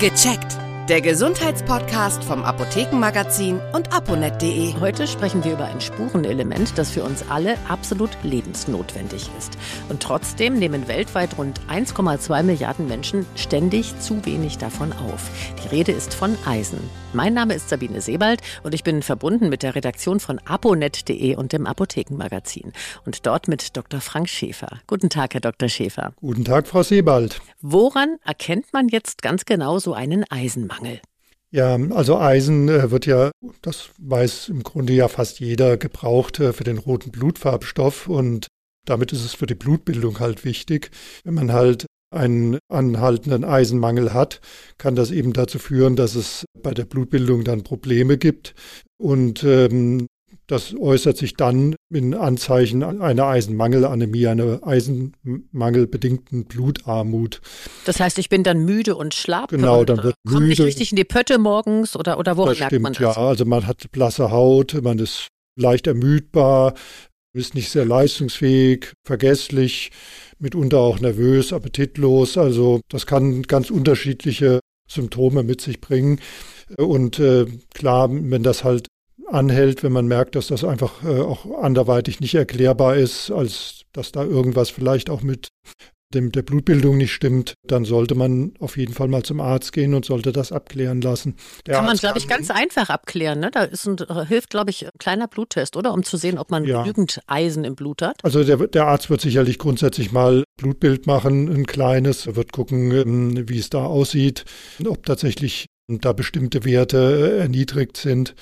Gecheckt. Der Gesundheitspodcast vom Apothekenmagazin und aponet.de. Heute sprechen wir über ein Spurenelement, das für uns alle absolut lebensnotwendig ist. Und trotzdem nehmen weltweit rund 1,2 Milliarden Menschen ständig zu wenig davon auf. Die Rede ist von Eisen. Mein Name ist Sabine Sebald und ich bin verbunden mit der Redaktion von aponet.de und dem Apothekenmagazin. Und dort mit Dr. Frank Schäfer. Guten Tag, Herr Dr. Schäfer. Guten Tag, Frau Sebald. Woran erkennt man jetzt ganz genau so einen Eisenmangel? Mangel? Ja, also Eisen äh, wird ja, das weiß im Grunde ja fast jeder, gebraucht äh, für den roten Blutfarbstoff und damit ist es für die Blutbildung halt wichtig. Wenn man halt einen anhaltenden Eisenmangel hat, kann das eben dazu führen, dass es bei der Blutbildung dann Probleme gibt. Und ähm, das äußert sich dann in Anzeichen einer Eisenmangelanämie, einer eisenmangelbedingten Blutarmut. Das heißt, ich bin dann müde und schlapp. Genau, dann wird kommt müde. nicht richtig in die Pötte morgens oder, oder woran das merkt stimmt, man das? ja. Also man hat blasse Haut, man ist leicht ermüdbar, ist nicht sehr leistungsfähig, vergesslich, mitunter auch nervös, appetitlos. Also das kann ganz unterschiedliche Symptome mit sich bringen. Und äh, klar, wenn das halt anhält, wenn man merkt, dass das einfach äh, auch anderweitig nicht erklärbar ist, als dass da irgendwas vielleicht auch mit dem, der Blutbildung nicht stimmt, dann sollte man auf jeden Fall mal zum Arzt gehen und sollte das abklären lassen. Der kann man, glaube ich, ganz einfach abklären. Ne? Da ist ein, hilft, glaube ich, ein kleiner Bluttest, oder? Um zu sehen, ob man ja. genügend Eisen im Blut hat. Also der, der Arzt wird sicherlich grundsätzlich mal Blutbild machen, ein kleines. Wird gucken, ähm, wie es da aussieht, ob tatsächlich da bestimmte Werte äh, erniedrigt sind.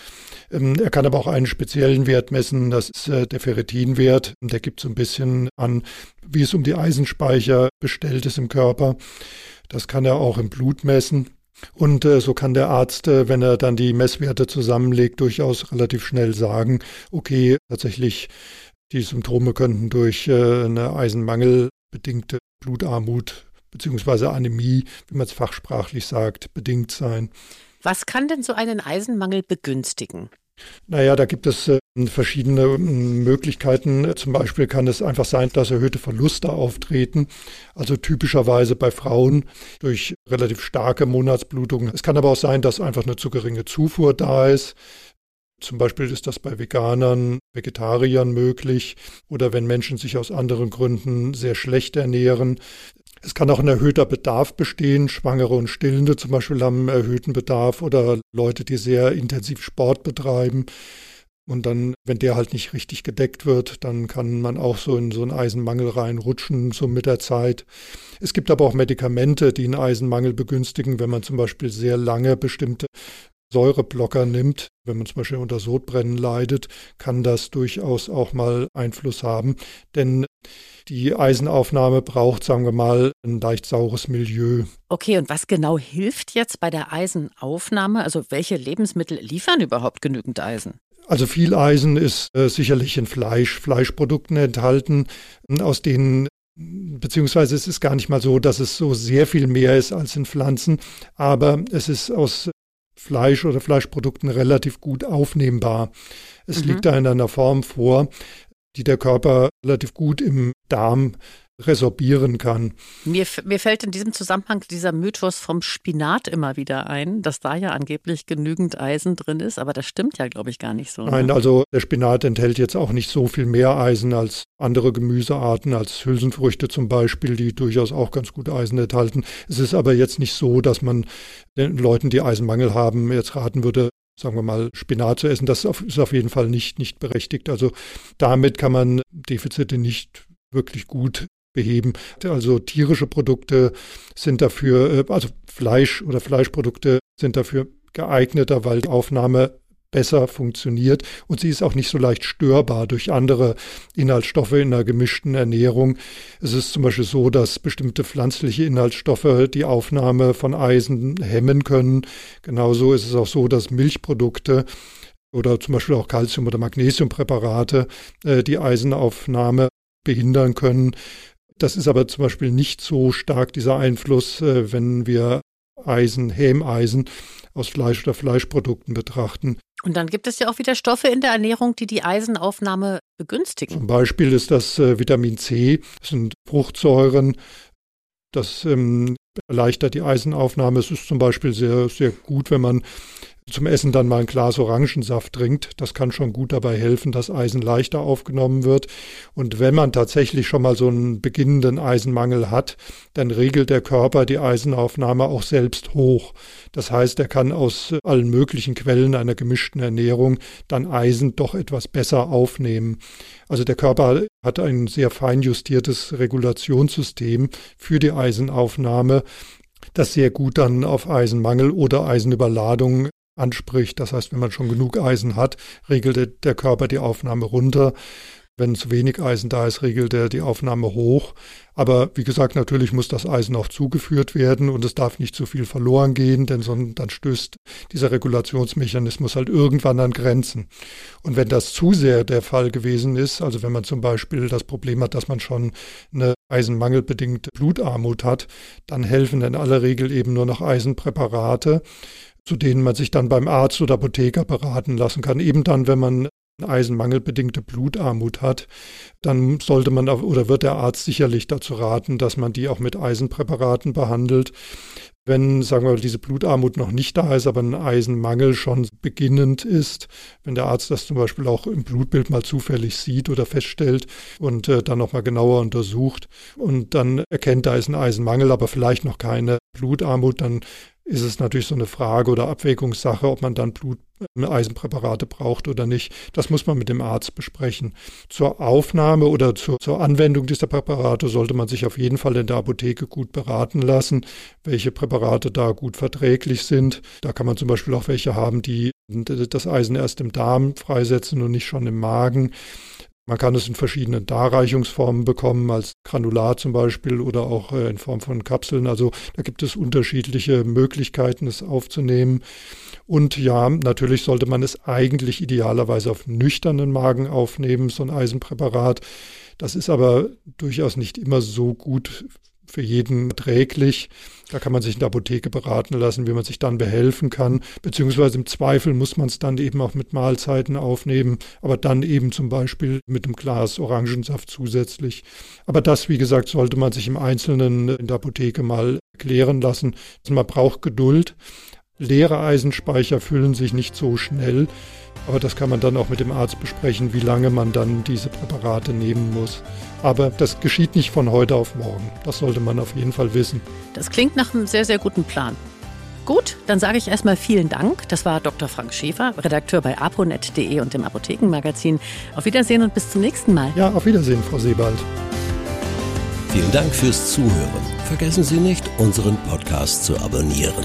Ähm, er kann aber auch einen speziellen Wert messen, das ist äh, der Ferritinwert. Der gibt so ein bisschen an, wie es um die Eisenspeicher bestellt ist im Körper. Das kann er auch im Blut messen. Und äh, so kann der Arzt, wenn er dann die Messwerte zusammenlegt, durchaus relativ schnell sagen, okay, tatsächlich die Symptome könnten durch eine eisenmangelbedingte Blutarmut beziehungsweise Anämie, wie man es fachsprachlich sagt, bedingt sein. Was kann denn so einen Eisenmangel begünstigen? Naja, da gibt es äh, verschiedene äh, Möglichkeiten. Zum Beispiel kann es einfach sein, dass erhöhte Verluste auftreten. Also typischerweise bei Frauen durch relativ starke Monatsblutungen. Es kann aber auch sein, dass einfach eine zu geringe Zufuhr da ist. Zum Beispiel ist das bei Veganern, Vegetariern möglich oder wenn Menschen sich aus anderen Gründen sehr schlecht ernähren. Es kann auch ein erhöhter Bedarf bestehen. Schwangere und Stillende zum Beispiel haben einen erhöhten Bedarf oder Leute, die sehr intensiv Sport betreiben. Und dann, wenn der halt nicht richtig gedeckt wird, dann kann man auch so in so einen Eisenmangel reinrutschen, so mit der Zeit. Es gibt aber auch Medikamente, die einen Eisenmangel begünstigen, wenn man zum Beispiel sehr lange bestimmte Säureblocker nimmt, wenn man zum Beispiel unter Sodbrennen leidet, kann das durchaus auch mal Einfluss haben. Denn die Eisenaufnahme braucht, sagen wir mal, ein leicht saures Milieu. Okay, und was genau hilft jetzt bei der Eisenaufnahme? Also welche Lebensmittel liefern überhaupt genügend Eisen? Also viel Eisen ist äh, sicherlich in Fleisch, Fleischprodukten enthalten, aus denen beziehungsweise es ist gar nicht mal so, dass es so sehr viel mehr ist als in Pflanzen, aber es ist aus Fleisch oder Fleischprodukten relativ gut aufnehmbar. Es mhm. liegt da in einer Form vor, die der Körper relativ gut im Darm resorbieren kann. Mir, mir fällt in diesem Zusammenhang dieser Mythos vom Spinat immer wieder ein, dass da ja angeblich genügend Eisen drin ist, aber das stimmt ja, glaube ich, gar nicht so. Ne? Nein, also der Spinat enthält jetzt auch nicht so viel mehr Eisen als andere Gemüsearten, als Hülsenfrüchte zum Beispiel, die durchaus auch ganz gut Eisen enthalten. Es ist aber jetzt nicht so, dass man den Leuten, die Eisenmangel haben, jetzt raten würde, sagen wir mal, Spinat zu essen. Das ist auf jeden Fall nicht, nicht berechtigt. Also damit kann man Defizite nicht wirklich gut beheben. Also tierische Produkte sind dafür, äh, also Fleisch oder Fleischprodukte sind dafür geeigneter, weil die Aufnahme besser funktioniert und sie ist auch nicht so leicht störbar durch andere Inhaltsstoffe in einer gemischten Ernährung. Es ist zum Beispiel so, dass bestimmte pflanzliche Inhaltsstoffe die Aufnahme von Eisen hemmen können. Genauso ist es auch so, dass Milchprodukte oder zum Beispiel auch Calcium- oder Magnesiumpräparate äh, die Eisenaufnahme behindern können. Das ist aber zum Beispiel nicht so stark dieser Einfluss, äh, wenn wir Eisen, Hämeisen aus Fleisch oder Fleischprodukten betrachten. Und dann gibt es ja auch wieder Stoffe in der Ernährung, die die Eisenaufnahme begünstigen. Zum Beispiel ist das äh, Vitamin C, das sind Fruchtsäuren. Das ähm, erleichtert die Eisenaufnahme. Es ist zum Beispiel sehr, sehr gut, wenn man zum Essen dann mal ein Glas Orangensaft trinkt. Das kann schon gut dabei helfen, dass Eisen leichter aufgenommen wird. Und wenn man tatsächlich schon mal so einen beginnenden Eisenmangel hat, dann regelt der Körper die Eisenaufnahme auch selbst hoch. Das heißt, er kann aus allen möglichen Quellen einer gemischten Ernährung dann Eisen doch etwas besser aufnehmen. Also der Körper hat ein sehr fein justiertes Regulationssystem für die Eisenaufnahme das sehr gut dann auf Eisenmangel oder Eisenüberladung anspricht. Das heißt, wenn man schon genug Eisen hat, regelt der Körper die Aufnahme runter. Wenn zu wenig Eisen da ist, regelt er die Aufnahme hoch. Aber wie gesagt, natürlich muss das Eisen auch zugeführt werden und es darf nicht zu viel verloren gehen, denn sonst, dann stößt dieser Regulationsmechanismus halt irgendwann an Grenzen. Und wenn das zu sehr der Fall gewesen ist, also wenn man zum Beispiel das Problem hat, dass man schon eine eisenmangelbedingte Blutarmut hat, dann helfen in aller Regel eben nur noch Eisenpräparate zu denen man sich dann beim Arzt oder Apotheker beraten lassen kann. Eben dann, wenn man eisenmangelbedingte Blutarmut hat, dann sollte man oder wird der Arzt sicherlich dazu raten, dass man die auch mit Eisenpräparaten behandelt. Wenn, sagen wir mal, diese Blutarmut noch nicht da ist, aber ein Eisenmangel schon beginnend ist, wenn der Arzt das zum Beispiel auch im Blutbild mal zufällig sieht oder feststellt und äh, dann nochmal genauer untersucht und dann erkennt, da ist ein Eisenmangel, aber vielleicht noch keine Blutarmut, dann ist es natürlich so eine Frage oder Abwägungssache, ob man dann Blut äh, Eisenpräparate braucht oder nicht. Das muss man mit dem Arzt besprechen. Zur Aufnahme oder zur, zur, Anwendung dieser Präparate sollte man sich auf jeden Fall in der Apotheke gut beraten lassen, welche Präparate da gut verträglich sind. Da kann man zum Beispiel auch welche haben, die das Eisen erst im Darm freisetzen und nicht schon im Magen. Man kann es in verschiedenen Darreichungsformen bekommen, als Granular zum Beispiel oder auch äh, in Form von Kapseln. Also da gibt es unterschiedliche Möglichkeiten, es aufzunehmen. Und ja, natürlich sollte man es eigentlich idealerweise auf nüchternen Magen aufnehmen, so ein Eisenpräparat. Das ist aber durchaus nicht immer so gut für jeden träglich. Da kann man sich in der Apotheke beraten lassen, wie man sich dann behelfen kann. Beziehungsweise im Zweifel muss man es dann eben auch mit Mahlzeiten aufnehmen, aber dann eben zum Beispiel mit einem Glas Orangensaft zusätzlich. Aber das, wie gesagt, sollte man sich im Einzelnen in der Apotheke mal klären lassen. Also man braucht Geduld. Leere Eisenspeicher füllen sich nicht so schnell. Aber das kann man dann auch mit dem Arzt besprechen, wie lange man dann diese Präparate nehmen muss. Aber das geschieht nicht von heute auf morgen. Das sollte man auf jeden Fall wissen. Das klingt nach einem sehr, sehr guten Plan. Gut, dann sage ich erstmal vielen Dank. Das war Dr. Frank Schäfer, Redakteur bei aponet.de und dem Apothekenmagazin. Auf Wiedersehen und bis zum nächsten Mal. Ja, auf Wiedersehen, Frau Sebald. Vielen Dank fürs Zuhören. Vergessen Sie nicht, unseren Podcast zu abonnieren.